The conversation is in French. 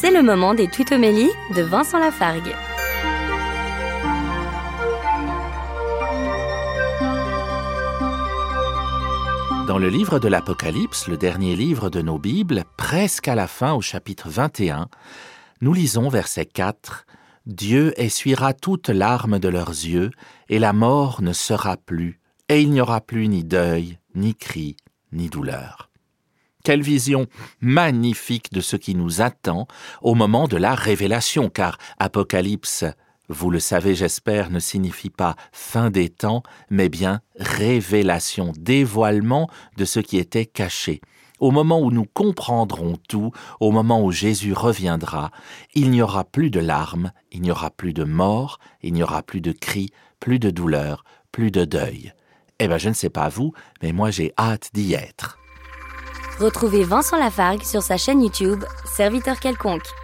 C'est le moment des tutomélies de Vincent Lafargue. Dans le livre de l'Apocalypse, le dernier livre de nos Bibles, presque à la fin au chapitre 21, nous lisons verset 4 Dieu essuiera toute larmes de leurs yeux, et la mort ne sera plus, et il n'y aura plus ni deuil, ni cri, ni douleur. Quelle vision magnifique de ce qui nous attend au moment de la révélation, car Apocalypse, vous le savez j'espère, ne signifie pas fin des temps, mais bien révélation, dévoilement de ce qui était caché. Au moment où nous comprendrons tout, au moment où Jésus reviendra, il n'y aura plus de larmes, il n'y aura plus de mort, il n'y aura plus de cris, plus de douleur, plus de deuil. Eh bien, je ne sais pas vous, mais moi j'ai hâte d'y être. Retrouvez Vincent Lafargue sur sa chaîne YouTube, Serviteur quelconque.